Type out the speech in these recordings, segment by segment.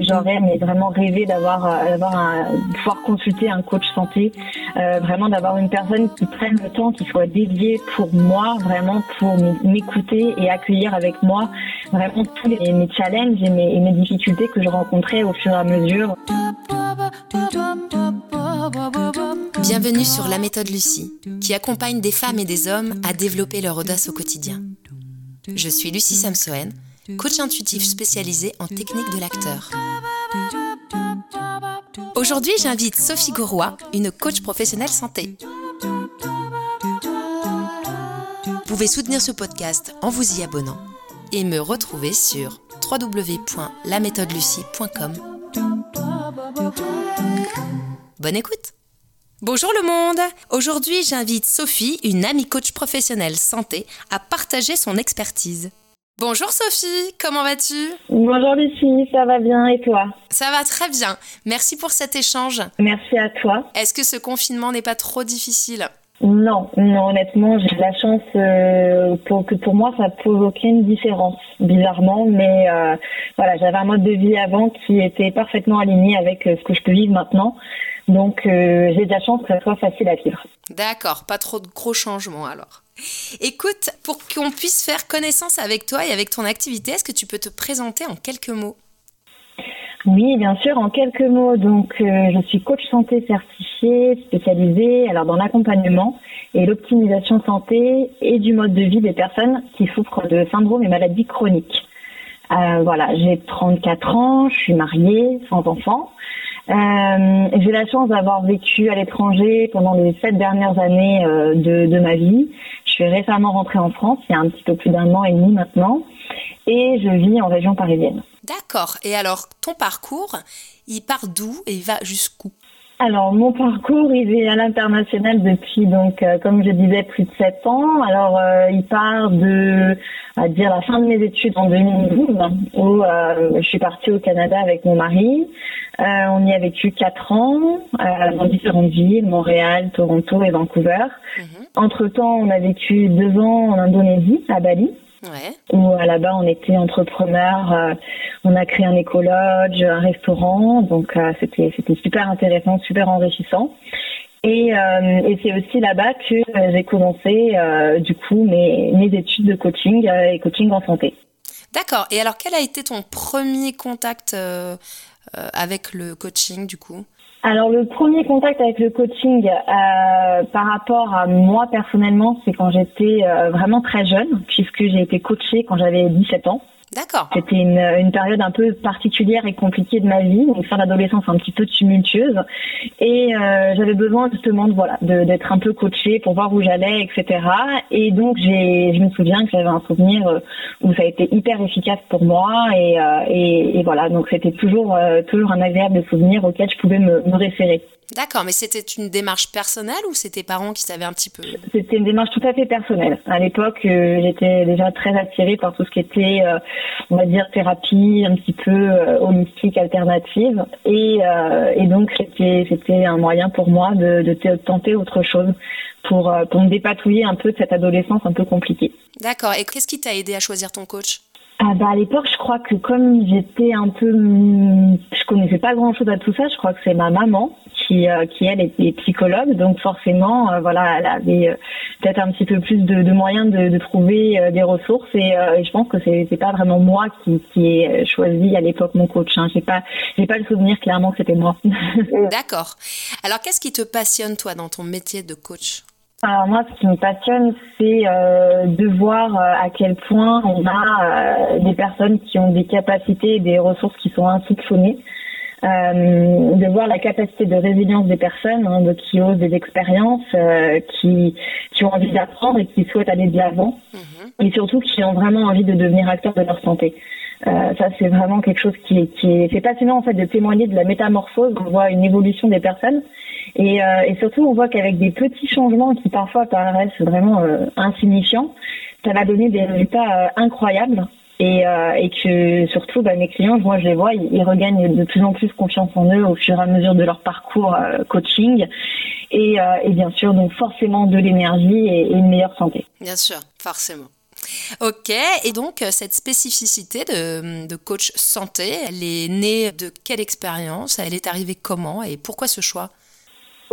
J'aurais vraiment rêvé d'avoir euh, d'avoir un, pouvoir consulter un coach santé, euh, vraiment d'avoir une personne qui prenne le temps, qui soit dédiée pour moi, vraiment pour m'écouter et accueillir avec moi vraiment tous les, mes challenges mes, et mes difficultés que je rencontrais au fur et à mesure. Bienvenue sur La méthode Lucie, qui accompagne des femmes et des hommes à développer leur audace au quotidien. Je suis Lucie Samsoen, coach intuitif spécialisé en technique de l'acteur. Aujourd'hui, j'invite Sophie Gauroy, une coach professionnelle santé. Vous pouvez soutenir ce podcast en vous y abonnant et me retrouver sur www.laméthodelucie.com. Bonne écoute Bonjour le monde Aujourd'hui j'invite Sophie, une amie coach professionnelle santé, à partager son expertise. Bonjour Sophie, comment vas-tu? Bonjour Lucie, ça va bien et toi? Ça va très bien, merci pour cet échange. Merci à toi. Est-ce que ce confinement n'est pas trop difficile? Non, non, honnêtement, j'ai la chance euh, pour que pour moi ça pose aucune différence, bizarrement, mais euh, voilà, j'avais un mode de vie avant qui était parfaitement aligné avec euh, ce que je peux vivre maintenant. Donc j'ai de la chance que ça soit facile à vivre. D'accord, pas trop de gros changements alors. Écoute, pour qu'on puisse faire connaissance avec toi et avec ton activité, est-ce que tu peux te présenter en quelques mots? Oui, bien sûr. En quelques mots, donc euh, je suis coach santé certifié, spécialisée alors dans l'accompagnement et l'optimisation santé et du mode de vie des personnes qui souffrent de syndrome et maladies chroniques. Euh, voilà, j'ai 34 ans, je suis mariée, sans enfants. Euh, j'ai la chance d'avoir vécu à l'étranger pendant les sept dernières années euh, de, de, ma vie. Je suis récemment rentrée en France, il y a un petit peu plus d'un an et demi maintenant, et je vis en région parisienne. D'accord. Et alors, ton parcours, il part d'où et il va jusqu'où? Alors mon parcours, il est à l'international depuis donc euh, comme je disais plus de sept ans. Alors euh, il part de à dire la fin de mes études en 2012 où euh, je suis partie au Canada avec mon mari. On y a vécu quatre ans dans différentes villes, Montréal, Toronto et Vancouver. Mhm. Entre temps, on a vécu deux ans en Indonésie, à Bali. Ouais. Où là-bas on était entrepreneurs, on a créé un écologe, un restaurant, donc euh, c'était c'était super intéressant, super enrichissant. Et, euh, et c'est aussi là-bas que euh, j'ai commencé du coup mes, mes études de coaching et coaching en santé. D'accord. Et alors quel a été ton premier contact avec le coaching du coup alors le premier contact avec le coaching euh, par rapport à moi personnellement, c'est quand j'étais vraiment très jeune, puisque j'ai été coachée quand j'avais 17 ans. D'accord. C'était une, une, période un peu particulière et compliquée de ma vie, une fin d'adolescence un petit peu tumultueuse, et euh, j'avais besoin justement de voilà d'être un peu coachée pour voir où j'allais, etc. Et donc j'ai, je me souviens que j'avais un souvenir euh, où ça a été hyper efficace pour moi, et, euh, et, et voilà donc c'était toujours euh, toujours un agréable souvenir auquel je pouvais me, me référer. D'accord, mais c'était une démarche personnelle ou c'était parents qui savaient un petit peu? C'était une démarche tout à fait personnelle. À l'époque, j'étais déjà très attirée par tout ce qui était, on va dire, thérapie un petit peu euh, holistique, alternative. Et, et donc, c'était, c'était un moyen pour moi de, de tenter autre chose pour, pour me dépatouiller un peu de cette adolescence un peu compliquée. D'accord. Et qu'est-ce qui t'a aidé à choisir ton coach? Ah bah à l'époque, je crois que comme j'étais un peu, je connaissais pas grand chose à tout ça. Je crois que c'est ma maman qui, euh, qui elle était psychologue, donc forcément, euh, voilà, elle avait euh, peut-être un petit peu plus de, de moyens de, de trouver des ressources. Et, je pense que c'est, c'est pas vraiment moi qui, qui ai choisi à l'époque mon coach. Hein. J'ai pas, j'ai pas le souvenir clairement que c'était moi. D'accord. Alors, qu'est-ce qui te passionne toi dans ton métier de coach? Alors moi, ce qui me passionne, c'est euh, de voir euh, à quel point on a euh, des personnes qui ont des capacités et des ressources qui sont insoupçonnées. De voir la capacité de résilience des personnes, hein, de, qui osent des expériences, qui, qui ont envie d'apprendre et qui souhaitent aller de l'avant, mhm. et surtout qui ont vraiment envie de devenir acteurs de leur santé. ça, c'est vraiment quelque chose qui est, qui est, c'est passionnant en fait de témoigner de la métamorphose. On voit une évolution des personnes et, euh, et surtout, on voit qu'avec des petits changements qui parfois paraissent vraiment euh, insignifiants, ça va donner des résultats euh, incroyables. Et, euh, et, que surtout, bah, mes clients, moi je les vois, ils, regagnent de plus en plus confiance en eux au fur et à mesure de leur parcours coaching. Et, et, bien sûr, donc forcément de l'énergie et, et, une meilleure santé. Bien sûr, forcément. Ok, et donc cette spécificité de, de, coach santé, elle est née de quelle expérience? Elle est arrivée comment? Et pourquoi ce choix?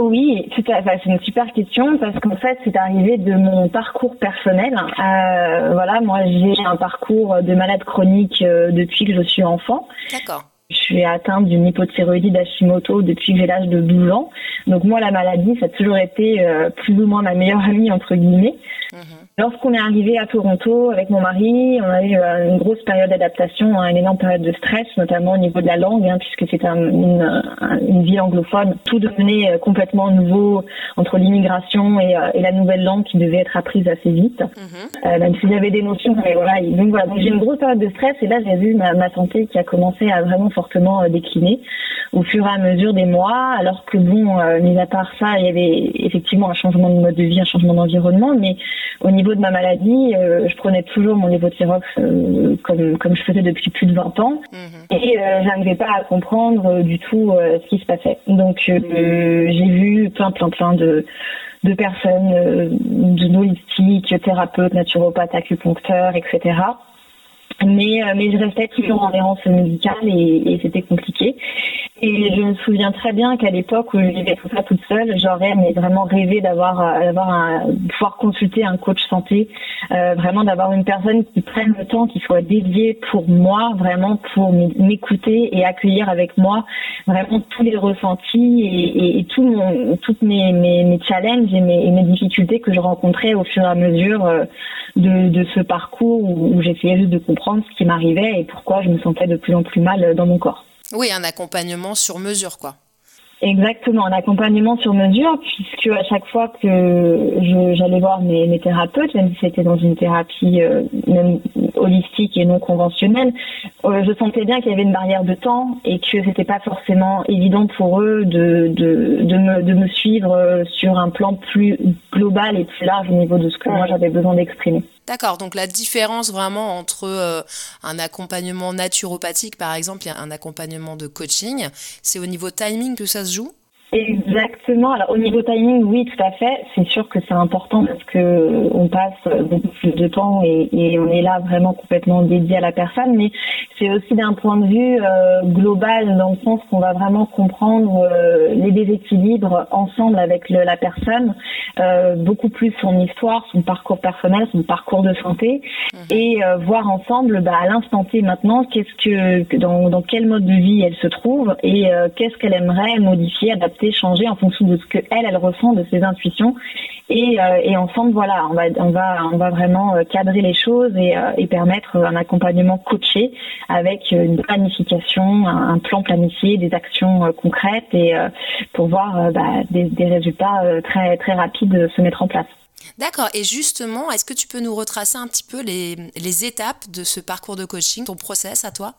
Oui, c'est une super question parce qu'en fait, c'est arrivé de mon parcours personnel. Euh, voilà, moi, j'ai un parcours de malade chronique euh, depuis que je suis enfant. D'accord. Je suis atteinte d'une hypothyroïdie d'Hashimoto depuis que j'ai l'âge de 12 ans. Donc moi, la maladie, ça a toujours été euh, plus ou moins ma meilleure amie, entre guillemets. Mhm. Lorsqu'on est arrivé à Toronto avec mon mari, on a eu euh, une grosse période d'adaptation, hein, une énorme période de stress, notamment au niveau de la langue, hein, puisque c'était une, une, ville anglophone. Tout devenait euh, complètement nouveau entre l'immigration et, euh, et, la nouvelle langue qui devait être apprise assez vite, mhm. même si j'avais des notions. Mais voilà, donc voilà, j'ai une grosse période de stress et là j'ai vu ma, ma, santé qui a commencé à vraiment fortement décliner au fur et à mesure des mois, alors que bon, mis à part ça, il y avait effectivement un changement de mode de vie, un changement d'environnement, mais au niveau de ma maladie, euh, je prenais toujours mon lévothyrox euh, comme, comme je faisais depuis plus de 20 ans. Mhm. Et euh, j'arrivais pas à comprendre du tout ce qui se passait. Donc j'ai vu plein, plein, plein de de personnes, de holistiques, thérapeutes, naturopathes, acupuncteurs, etc. Mais, mais je restais toujours en errance médicale et, c'était compliqué. Et je me souviens très bien qu'à l'époque où je vivais tout ça toute seule, j'aurais vraiment rêvé d'avoir euh, d'avoir un, pouvoir consulter un coach santé, euh, vraiment d'avoir une personne qui prenne le temps, qui soit dédiée pour moi, vraiment pour m'écouter et accueillir avec moi vraiment tous les ressentis et, et, et tout mon, toutes mes, mes, mes challenges et mes, difficultés que je rencontrais au fur et à mesure euh, de, de ce parcours où, où j'essayais juste de comprendre ce qui m'arrivait et pourquoi je me sentais de plus en plus mal dans mon corps. Oui, un accompagnement sur mesure, quoi. Exactement, un accompagnement sur mesure, puisque à chaque fois que j'allais voir mes, mes, thérapeutes, même si c'était dans une thérapie euh, même holistique et non conventionnelle, euh, je sentais bien qu'il y avait une barrière de temps et que c'était pas forcément évident pour eux de, de, de, me, de me suivre euh, sur un plan plus global et plus large au niveau de ce que moi j'avais besoin d'exprimer. D'accord, donc la différence vraiment entre euh, un accompagnement naturopathique par exemple et un accompagnement de coaching, c'est au niveau timing que ça se joue? Exactement. Alors au niveau timing, oui, tout à fait. C'est sûr que c'est important parce que on passe beaucoup plus de temps et, et, on est là vraiment complètement dédié à la personne. Mais c'est aussi d'un point de vue euh, global, dans le sens qu'on va vraiment comprendre euh, les déséquilibres ensemble avec le, la personne, euh, beaucoup plus son histoire, son parcours personnel, son parcours de santé, mhm. et voir ensemble bah, à l'instant T maintenant qu'est-ce que dans, dans quel mode de vie elle se trouve et qu'est-ce qu'elle aimerait modifier, adapter changer en fonction de ce que elle, elle ressent, de ses intuitions. Et, euh, et ensemble, voilà, on va, on va, on va vraiment euh, cadrer les choses et, euh, et permettre un accompagnement coaché avec une planification, un, plan planifié, des actions concrètes et pour voir bah, des, des résultats très, très rapides se mettre en place. D'accord. Et justement, est-ce que tu peux nous retracer un petit peu les, les étapes de ce parcours de coaching, ton process à toi?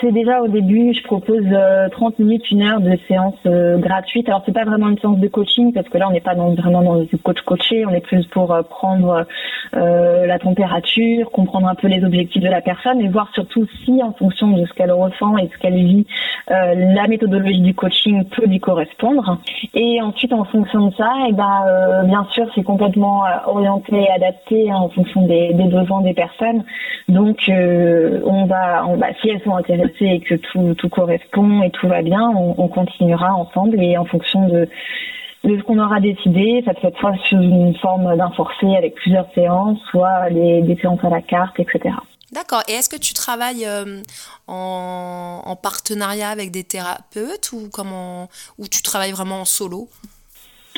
C'est déjà au début, je propose 30 euh, minutes, une heure de séance euh, gratuite. Alors c'est pas vraiment une séance de coaching parce que là on n'est pas vraiment dans du coach coaché, on est plus pour euh, prendre la température, comprendre un peu les objectifs de la personne et voir surtout si en fonction de ce qu'elle ressent et ce qu'elle vit, la méthodologie du coaching peut lui correspondre. Et ensuite en fonction de ça, et eh ben bien sûr c'est complètement orienté et adapté en fonction des, besoins des personnes. Donc si elles sont intéressées et que tout, tout correspond et tout va bien, on, continuera ensemble et en fonction de, de ce qu'on aura décidé, ça peut être soit sous une forme d'un forfait avec plusieurs séances, soit les, des séances à la carte, etc. D'accord. Et est-ce que tu travailles euh, en, en, partenariat avec des thérapeutes ou comment ou tu travailles vraiment en solo?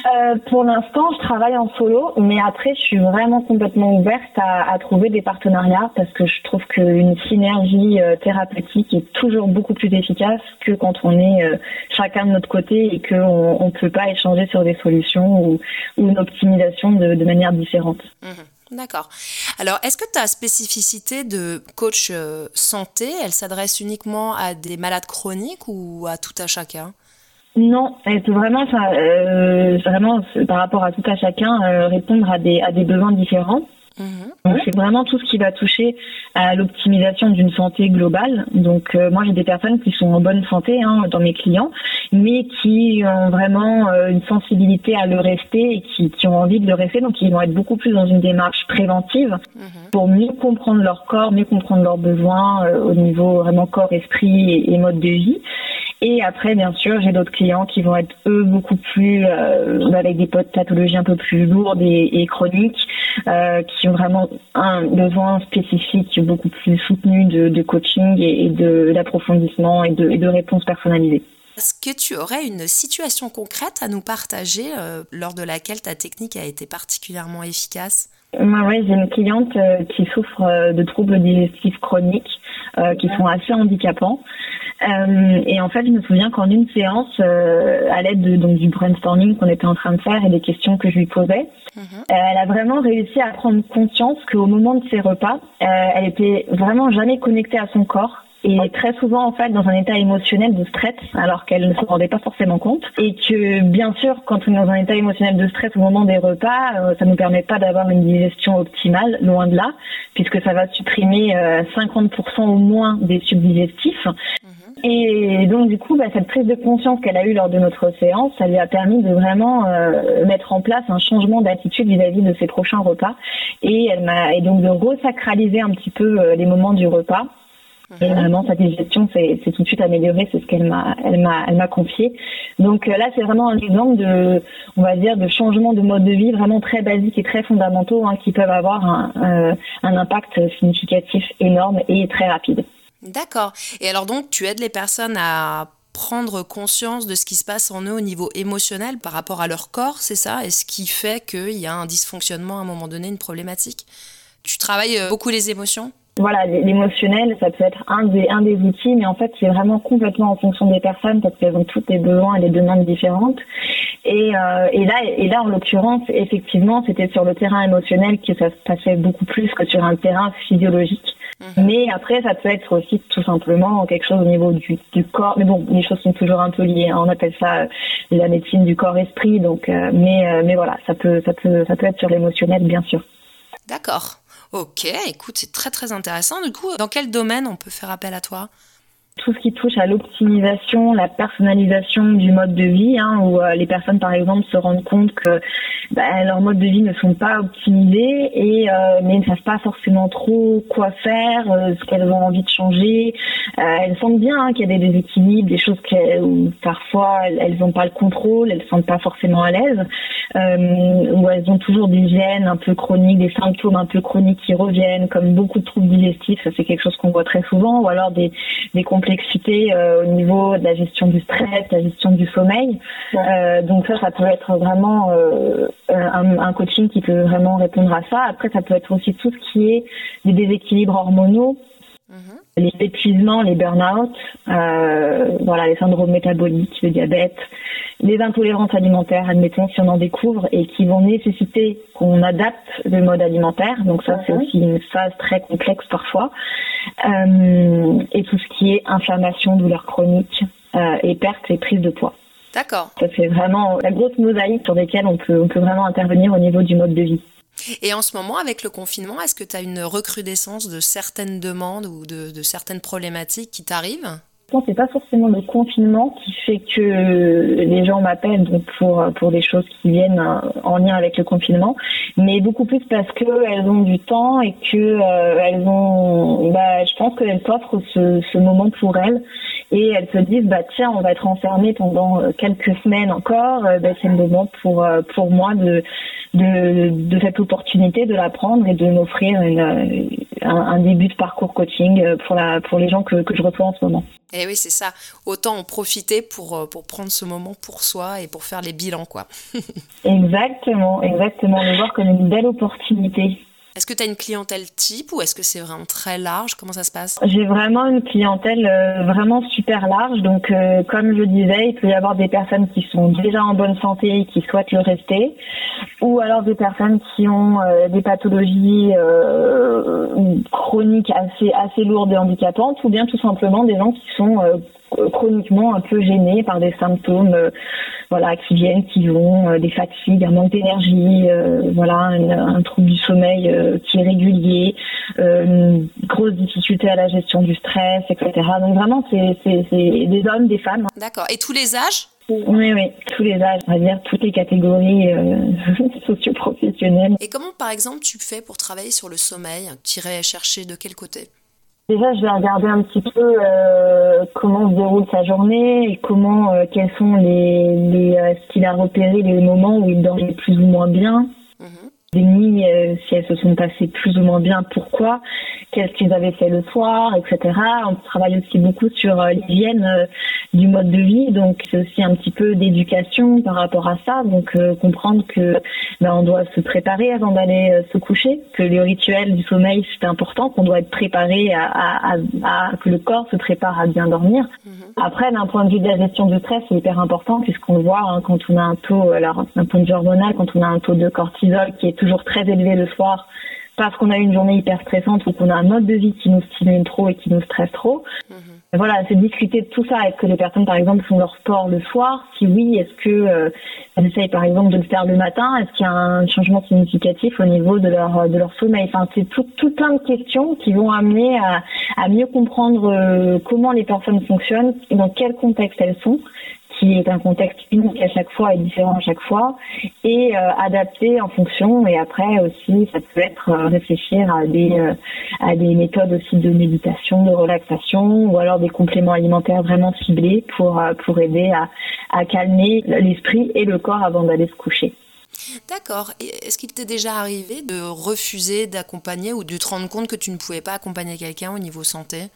Euh, pour l'instant, je travaille en solo, mais après, je suis vraiment complètement ouverte à, trouver des partenariats parce que je trouve qu'une synergie euh, thérapeutique est toujours beaucoup plus efficace que quand on est euh, chacun de notre côté et qu'on ne peut pas échanger sur des solutions ou, une optimisation de, manière différente. Mmh. D'accord. Alors, est-ce que ta spécificité de coach santé, elle s'adresse uniquement à des malades chroniques ou à tout à chacun? Non, elle peut vraiment, euh, vraiment par rapport à tout à chacun, euh, répondre à des, à des besoins différents. Donc c'est vraiment tout ce qui va toucher à l'optimisation d'une santé globale. Donc euh, moi j'ai des personnes qui sont en bonne santé hein, dans mes clients, mais qui ont vraiment euh, une sensibilité à le rester et qui, qui, ont envie de le rester. Donc ils vont être beaucoup plus dans une démarche préventive mhm. pour mieux comprendre leur corps, mieux comprendre leurs besoins euh, au niveau vraiment corps, esprit et, et mode de vie. Et après, bien sûr, j'ai d'autres clients qui vont être eux beaucoup plus euh, avec des pathologies un peu plus lourdes et, chroniques, euh, qui ont vraiment un besoin spécifique beaucoup plus soutenu de, coaching et, de d'approfondissement et de, et de réponses personnalisées. Est-ce que tu aurais une situation concrète à nous partager euh, lors de laquelle ta technique a été particulièrement efficace? Oui, j'ai une cliente qui souffre de troubles digestifs chroniques qui sont assez handicapants. Euh, et en fait, je me souviens qu'en une séance, euh, à l'aide de, donc du brainstorming qu'on était en train de faire et des questions que je lui posais, mhm. euh, elle a vraiment réussi à prendre conscience qu'au moment de ses repas, elle était vraiment jamais connectée à son corps et très souvent en fait dans un état émotionnel de stress alors qu'elle ne se rendait pas forcément compte et que bien sûr quand on est dans un état émotionnel de stress au moment des repas euh, ça nous permet pas d'avoir une digestion optimale loin de là puisque ça va supprimer 50% au moins des subdigestifs et donc du coup, bah, cette prise de conscience qu'elle a eue lors de notre séance, ça lui a permis de vraiment euh, mettre en place un changement d'attitude vis-à-vis de ses prochains repas. Et elle m'a et donc de resacraliser un petit peu euh, les moments du repas. Et mhm. vraiment, sa digestion s'est tout de suite améliorée, c'est ce qu'elle m'a, elle m'a, elle m'a confié. Donc euh, là, c'est vraiment un exemple de, on va dire, de changement de mode de vie vraiment très basique et très fondamentaux hein, qui peuvent avoir un, un impact significatif énorme et très rapide. D'accord. Et alors donc, tu aides les personnes à prendre conscience de ce qui se passe en eux au niveau émotionnel par rapport à leur corps, c'est ça? Et ce qui fait qu'il y a un dysfonctionnement à un moment donné, une problématique? Tu travailles euh, beaucoup les émotions? Voilà, l'émotionnel, ça peut être un des, un des outils, mais en fait, c'est vraiment complètement en fonction des personnes parce qu'elles ont toutes des besoins et des demandes différentes. Et, euh, et là, et là, en l'occurrence, effectivement, c'était sur le terrain émotionnel que ça se passait beaucoup plus que sur un terrain physiologique. Mhm. Mais après, ça peut être aussi tout simplement quelque chose au niveau du, du corps. Mais bon, les choses sont toujours un peu liées. Hein. On appelle ça euh, la médecine du corps-esprit. Donc, euh, mais, mais voilà, ça peut, ça peut, ça peut être sur l'émotionnel, bien sûr. D'accord. Ok, écoute, c'est très très intéressant. Du coup, dans quel domaine on peut faire appel à toi? Tout ce qui touche à l'optimisation, la personnalisation du mode de vie, hein, où les personnes par exemple se rendent compte que bah, leurs modes de vie ne sont pas optimisés et euh, mais ne savent pas forcément trop quoi faire, euh, ce qu'elles ont envie de changer. Euh, elles sentent bien hein, qu'il y a des déséquilibres, des choses où parfois elles n'ont pas le contrôle, elles ne sentent pas forcément à l'aise, où elles ont toujours des gènes un peu chroniques, des symptômes un peu chroniques qui reviennent, comme beaucoup de troubles digestifs, ça c'est quelque chose qu'on voit très souvent, ou alors des, des complexités au niveau de la gestion du stress, la gestion du sommeil. donc ça, ça peut être vraiment euh, un, coaching qui peut vraiment répondre à ça. Après, ça peut être aussi tout ce qui est des déséquilibres hormonaux, mhm. les épuisements, les burn-out, euh, voilà, les syndromes métaboliques, le diabète, les intolérances alimentaires, admettons, si on en découvre, et qui vont nécessiter qu'on adapte le mode alimentaire. Donc ça, c'est mhm. aussi une phase très complexe parfois. Euh, et tout ce qui est inflammation, douleur chronique et perte et prise de poids. D'accord. Ça c'est vraiment la grosse mosaïque sur laquelle on peut, on peut vraiment intervenir au niveau du mode de vie. Et en ce moment, avec le confinement, est-ce que tu as une recrudescence de certaines demandes ou de, certaines problématiques qui t'arrivent? Pense c'est pas forcément le confinement qui fait que les gens m'appellent pour pour des choses qui viennent euh, en lien avec le confinement, mais beaucoup plus parce que elles ont du temps et que euh, elles ont, bah, je pense qu'elles s'offrent ce, ce moment pour elles et elles se disent bah tiens on va être enfermé pendant euh, quelques semaines encore, bah, c'est le moment pour pour moi de de, de cette opportunité de la prendre et de m'offrir un, un, début de parcours coaching pour la pour les gens que que je reçois en ce moment. Et eh oui, c'est ça. Autant en profiter pour, euh, pour prendre ce moment pour soi et pour faire les bilans, quoi. exactement, exactement. Le voir comme une belle opportunité. Est-ce que tu as une clientèle type ou est-ce que c'est vraiment très large? Comment ça se passe? J'ai vraiment une clientèle euh, vraiment super large. Donc, euh, comme je disais, il peut y avoir des personnes qui sont déjà en bonne santé et qui souhaitent le rester, ou alors des personnes qui ont euh, des pathologies chroniques assez assez lourdes et handicapantes, ou bien tout simplement des gens qui sont chroniquement un peu gênés par des symptômes voilà qui viennent qui vont des fatigues un manque d'énergie voilà un, trouble du sommeil qui est régulier, une grosse difficulté à la gestion du stress, etc. Donc vraiment, c'est des hommes, des femmes. D'accord. Et tous les âges? Oui, oui, tous les âges, on va dire toutes les catégories euh, socio-professionnelles. Et comment, par exemple, tu fais pour travailler sur le sommeil? Tu irais chercher de quel côté? Déjà, je vais regarder un petit peu euh, comment se déroule sa journée et comment, euh, quels sont les, les ce qu'il a repéré, les moments où il dormait plus ou moins bien. Mhm. Des nuits, si elles se sont passées plus ou moins bien, pourquoi? Qu'est-ce qu'ils avaient fait le soir, etc. On travaille aussi beaucoup sur euh, l'hygiène euh, du mode de vie, donc c'est aussi un petit peu d'éducation par rapport à ça, donc euh, comprendre que ben, on doit se préparer avant d'aller se coucher, que le rituel du sommeil c'est important, qu'on doit être préparé à, à, à, que le corps se prépare à bien dormir. Mhm. Après, d'un point de vue de la gestion du stress, c'est hyper important puisqu'on le voit hein, quand on a un taux, alors d'un point de vue hormonal, quand on a un taux de cortisol qui est toujours très élevé le soir parce qu'on a eu une journée hyper stressante ou qu'on a un mode de vie qui nous stimule trop et qui nous stresse trop. Mhm. Voilà, c'est discuter de tout ça. Est-ce que les personnes, par exemple, font leur sport le soir? Si oui, est-ce que euh, elles essayent, par exemple, de le faire le matin? Est-ce qu'il y a un changement significatif au niveau de leur de leur sommeil? Enfin, c'est tout, tout plein de questions qui vont amener à, à mieux comprendre euh, comment les personnes fonctionnent, dans quel contexte elles sont qui est un contexte unique à chaque fois et différent à chaque fois, et euh, adapté en fonction. Et après aussi, ça peut être euh, réfléchir à des euh, à des méthodes aussi de méditation, de relaxation, ou alors des compléments alimentaires vraiment ciblés pour pour aider à, à calmer l'esprit et le corps avant d'aller se coucher. D'accord. Est-ce qu'il t'est déjà arrivé de refuser d'accompagner ou de te rendre compte que tu ne pouvais pas accompagner quelqu'un au niveau santé?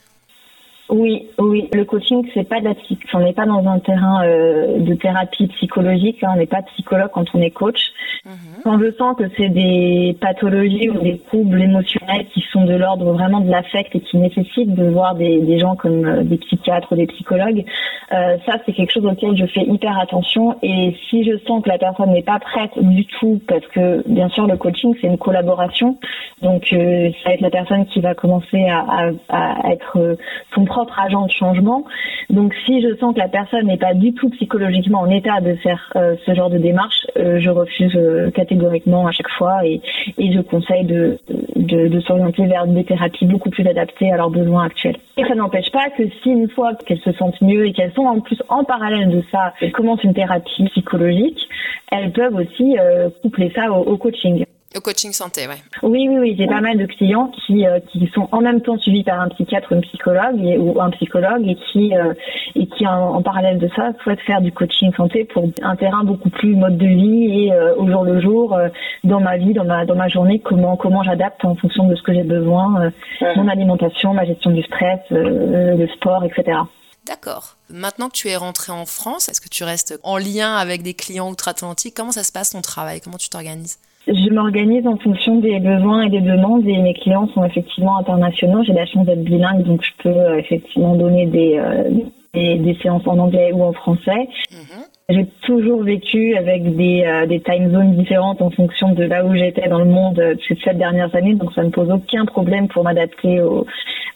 Oui, oui. Le coaching, c'est pas de la on n'est pas dans un terrain euh, de thérapie psychologique. Hein. on n'est pas psychologue quand on est coach. Mhm. Quand je sens que c'est des pathologies ou des troubles émotionnels qui sont de l'ordre vraiment de l'affect et qui nécessitent de voir des, des gens comme euh, des psychiatres ou des psychologues, euh, ça c'est quelque chose auquel je fais hyper attention. Et si je sens que la personne n'est pas prête du tout, parce que bien sûr le coaching c'est une collaboration, donc ça va être la personne qui va commencer à, à, à être son propre agent de changement. Donc si je sens que la personne n'est pas du tout psychologiquement en état de faire ce genre de démarche, je refuse catégoriquement à chaque fois et, et je conseille de, de, s'orienter vers des thérapies beaucoup plus adaptées à leurs besoins actuels. Et ça n'empêche pas que si une fois qu'elles se sentent mieux et qu'elles sont en plus en parallèle de ça, elles commencent une thérapie psychologique, elles peuvent aussi euh, coupler ça au coaching. Au coaching santé, ouais. Oui, oui, oui. J'ai pas mal de clients qui, euh, qui sont en même temps suivis par un psychiatre ou une psychologue ou un psychologue et qui, euh, et qui en, parallèle de ça souhaitent faire du coaching santé pour un terrain beaucoup plus mode de vie et euh, au jour le jour dans ma vie, dans ma dans ma journée, comment comment j'adapte en fonction de ce que j'ai besoin, mon alimentation, ma gestion du stress, le sport, etc. D'accord. Maintenant que tu es rentré en France, est-ce que tu restes en lien avec des clients outre-Atlantique Comment ça se passe ton travail? Comment tu t'organises? Je m'organise en fonction des besoins et des demandes et mes clients sont effectivement internationaux. J'ai la chance d'être bilingue, donc je peux euh, effectivement donner des, euh, des, séances en anglais ou en français. Mhm. J'ai toujours vécu avec des, euh, des time zones différentes en fonction de là où j'étais dans le monde ces sept dernières années, donc ça ne pose aucun problème pour m'adapter au,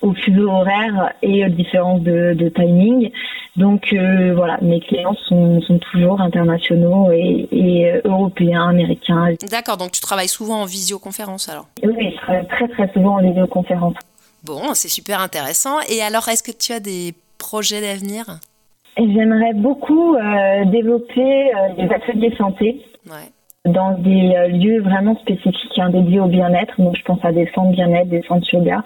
au fuseau horaire et aux différences de, de timing. Donc euh, voilà, mes clients sont, sont toujours internationaux et, et euh, européens, américains. D'accord, donc tu travailles souvent en visioconférence alors? Oui, je travaille très très souvent en visioconférence. Bon, c'est super intéressant. Et alors, est-ce que tu as des projets d'avenir? J'aimerais beaucoup euh, développer des ateliers santé. Dans des lieux vraiment spécifiques, hein, dédiés au bien-être. Donc, je pense à des centres bien-être, des centres yoga,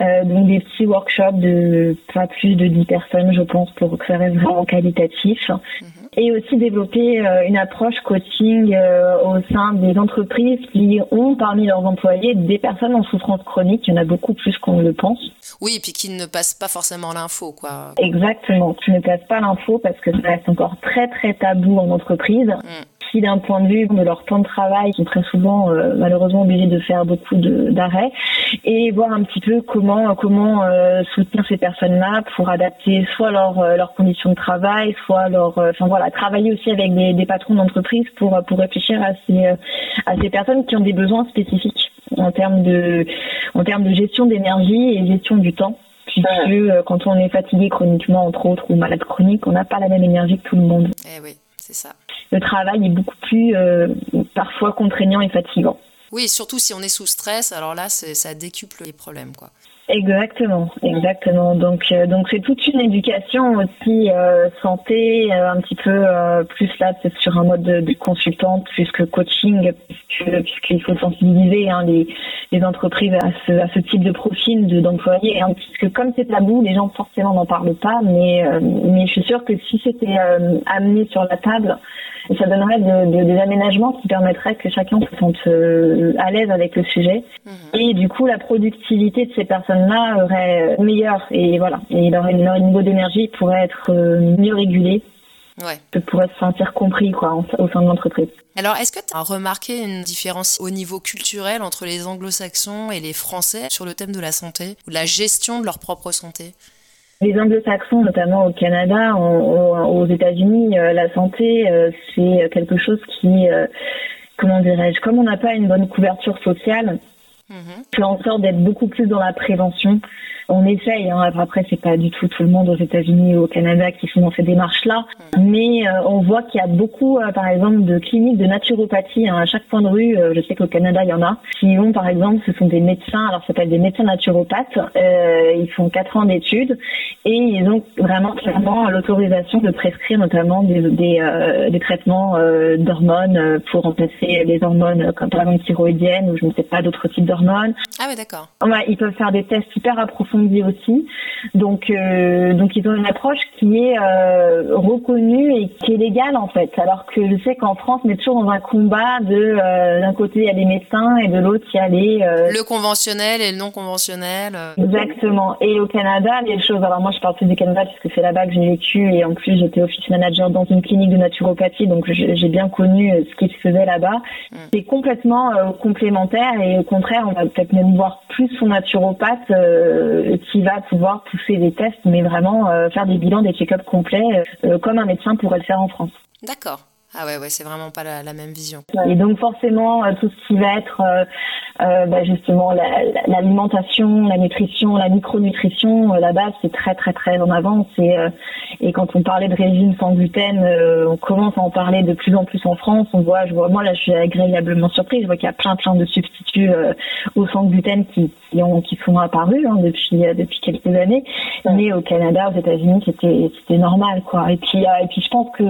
euh, donc des petits workshops de pas plus de 10 personnes, je pense, pour que ça reste vraiment qualitatif. Mhm. Et aussi développer euh, une approche coaching euh, au sein des entreprises qui ont parmi leurs employés des personnes en souffrance chronique. Il y en a beaucoup plus qu'on ne le pense. Oui, et puis qui ne passent pas forcément l'info, quoi. Exactement, qui ne passent pas l'info parce que ça reste encore très très tabou en entreprise. Mm d'un point de vue de leur temps de travail, sont très souvent euh, malheureusement obligés de faire beaucoup d'arrêts, et voir un petit peu comment comment euh, soutenir ces personnes-là pour adapter soit leurs euh, leurs conditions de travail, soit leur, enfin voilà, travailler aussi avec des, des patrons d'entreprise pour pour réfléchir à ces à ces personnes qui ont des besoins spécifiques en termes de en termes de gestion d'énergie et gestion du temps puisque quand on est fatigué chroniquement, entre autres, ou malade chronique, on n'a pas la même énergie que tout le monde. Eh oui, c'est ça le travail est beaucoup plus euh, parfois contraignant et fatigant. Oui, surtout si on est sous stress, alors là, ça décuple les problèmes, quoi. Exactement, exactement. Donc, euh, donc c'est toute une éducation aussi euh, santé, euh, un petit peu plus là peut-être sur un mode de, consultante plus que coaching, puisqu'il faut sensibiliser hein, les, les entreprises à ce, à ce type de profil de, d'employés, hein, puisque comme c'est tabou, les gens forcément n'en parlent pas, mais mais je suis sûre que si c'était amené sur la table, ça donnerait de, des aménagements qui permettraient que chacun se sente euh, à l'aise avec le sujet. Mhm. Et du coup, la productivité de ces personnes-là aurait meilleure. Et voilà, et leur, leur niveau d'énergie pourrait être euh, mieux régulé. Ouais. pourrait se sentir compris quoi, au sein de l'entreprise. Alors, est-ce que tu as remarqué une différence au niveau culturel entre les anglo-saxons et les français sur le thème de la santé ou la gestion de leur propre santé? Les anglo-saxons, notamment au Canada, aux États-Unis, euh, la santé, euh, c'est quelque chose qui, euh, comment dirais-je, comme on n'a pas une bonne couverture sociale, mm fait en sorte d'être beaucoup plus dans la prévention on essaye. Hein. Après, c'est pas du tout tout le monde aux États-Unis ou au Canada qui sont dans ces démarches-là, mais euh, on voit qu'il y a beaucoup, euh, par exemple, de cliniques de naturopathie hein. à chaque point de rue. Euh, je sais qu'au Canada, il y en a qui ont, par exemple, ce sont des médecins. Alors, ça s'appelle des médecins naturopathes. ils font quatre ans d'études et ils ont vraiment clairement l'autorisation de prescrire notamment des, des, traitements d'hormones pour remplacer les hormones comme par exemple thyroïdiennes ou je ne sais pas d'autres types d'hormones. Ah oui, d'accord. Ouais, ils peuvent faire des tests hyper approfondis aussi. Donc, euh, donc ils ont une approche qui est euh, reconnue et qui est légale en fait. Alors que je sais qu'en France, on est toujours dans un combat de euh, d'un côté il y a les médecins et de l'autre il y a les le conventionnel et le non conventionnel. Exactement. Et au Canada, les choses. Alors moi, je parle plus du Canada puisque c'est là-bas que j'ai vécu et en plus j'étais office manager dans une clinique de naturopathie, donc j'ai bien connu ce qui se faisait là-bas. Mm. C'est complètement complémentaire et au contraire, on va peut-être même voir plus son naturopathe qui va pouvoir pousser des tests, mais vraiment euh, faire des bilans, des check-ups complets, euh, comme un médecin pourrait le faire en France. D'accord. Ah ouais, ouais, c'est vraiment pas la, même vision. Et donc forcément, euh, tout ce qui va être euh, bah justement l'alimentation, la, nutrition, la micronutrition, là-bas c'est très très très en avance. Et, et quand on parlait de régime sans gluten, on commence à en parler de plus en plus en France. On voit, je vois, moi là je suis agréablement surprise. Je vois qu'il y a plein plein de substituts au sans gluten qui, qui, ont, qui sont apparus hein, depuis depuis quelques années. Mais au Canada, aux États-Unis, c'était c'était normal quoi. Et puis et puis je pense que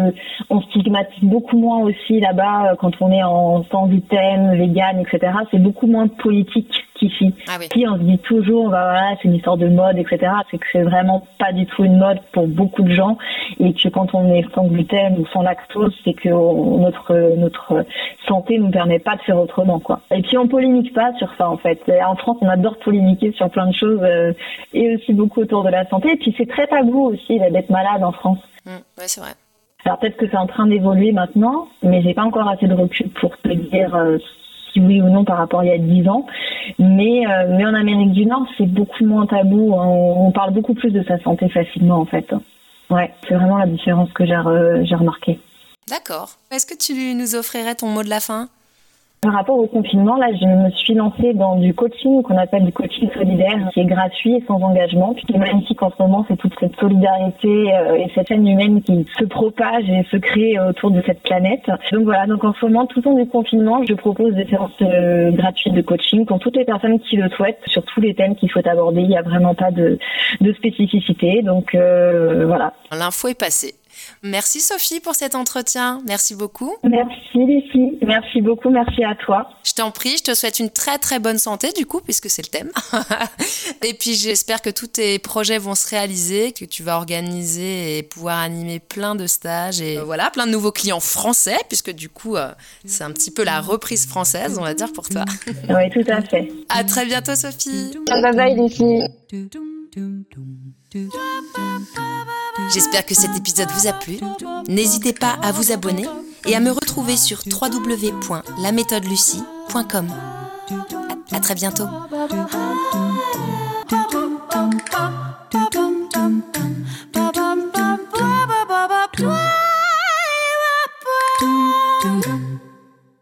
on stigmatise beaucoup moins aussi là-bas euh, quand on est en sans gluten, vegan, etc. C'est beaucoup moins politique qu'ici. Ah oui. on se dit toujours, bah voilà, c'est une histoire de mode, etc. C'est que c'est vraiment pas du tout une mode pour beaucoup de gens et que quand on est sans gluten ou sans lactose, c'est que notre notre santé nous permet pas de faire autrement, quoi. Et puis on polémique pas sur ça en fait. En France, on adore polémiquer sur plein de choses euh, et aussi beaucoup autour de la santé. Et puis c'est très tabou aussi d'être malade en France. Mmh, ouais, c'est vrai. Alors peut-être que c'est en train d'évoluer maintenant, mais j'ai pas encore assez de recul pour te dire euh, si oui ou non par rapport à il y a 10 ans. Mais, euh, mais en Amérique du Nord, c'est beaucoup moins tabou. On, parle beaucoup plus de sa santé facilement en fait. Ouais, c'est vraiment la différence que j'ai remarqué. D'accord. Est-ce que tu nous offrirais ton mot de la fin? Par rapport au confinement, là, je me suis lancée dans du coaching qu'on appelle du coaching solidaire, qui est gratuit et sans engagement. Puis, qui est magnifique en ce moment, c'est toute cette solidarité euh, et cette chaîne humaine qui se propage et se crée autour de cette planète. Donc voilà, donc en ce moment, tout au long du confinement, je propose des séances euh, gratuites de coaching pour toutes les personnes qui le souhaitent, sur tous les thèmes qu'il faut aborder. Il n'y a vraiment pas de, de spécificité. Donc euh, voilà. L'info est passée. Merci Sophie pour cet entretien. Merci beaucoup. Merci Lucie. Merci beaucoup. Merci à toi. Je t'en prie. Je te souhaite une très très bonne santé du coup, puisque c'est le thème. et puis j'espère que tous tes projets vont se réaliser, que tu vas organiser et pouvoir animer plein de stages et euh, voilà, plein de nouveaux clients français, puisque du coup, euh, c'est un petit peu la reprise française, on va dire, pour toi. oui, tout à fait. À très bientôt Sophie. Bye bye Lucie. J'espère que cet épisode vous a plu. N'hésitez pas à vous abonner et à me retrouver sur www.laméthodelucie.com. À très bientôt.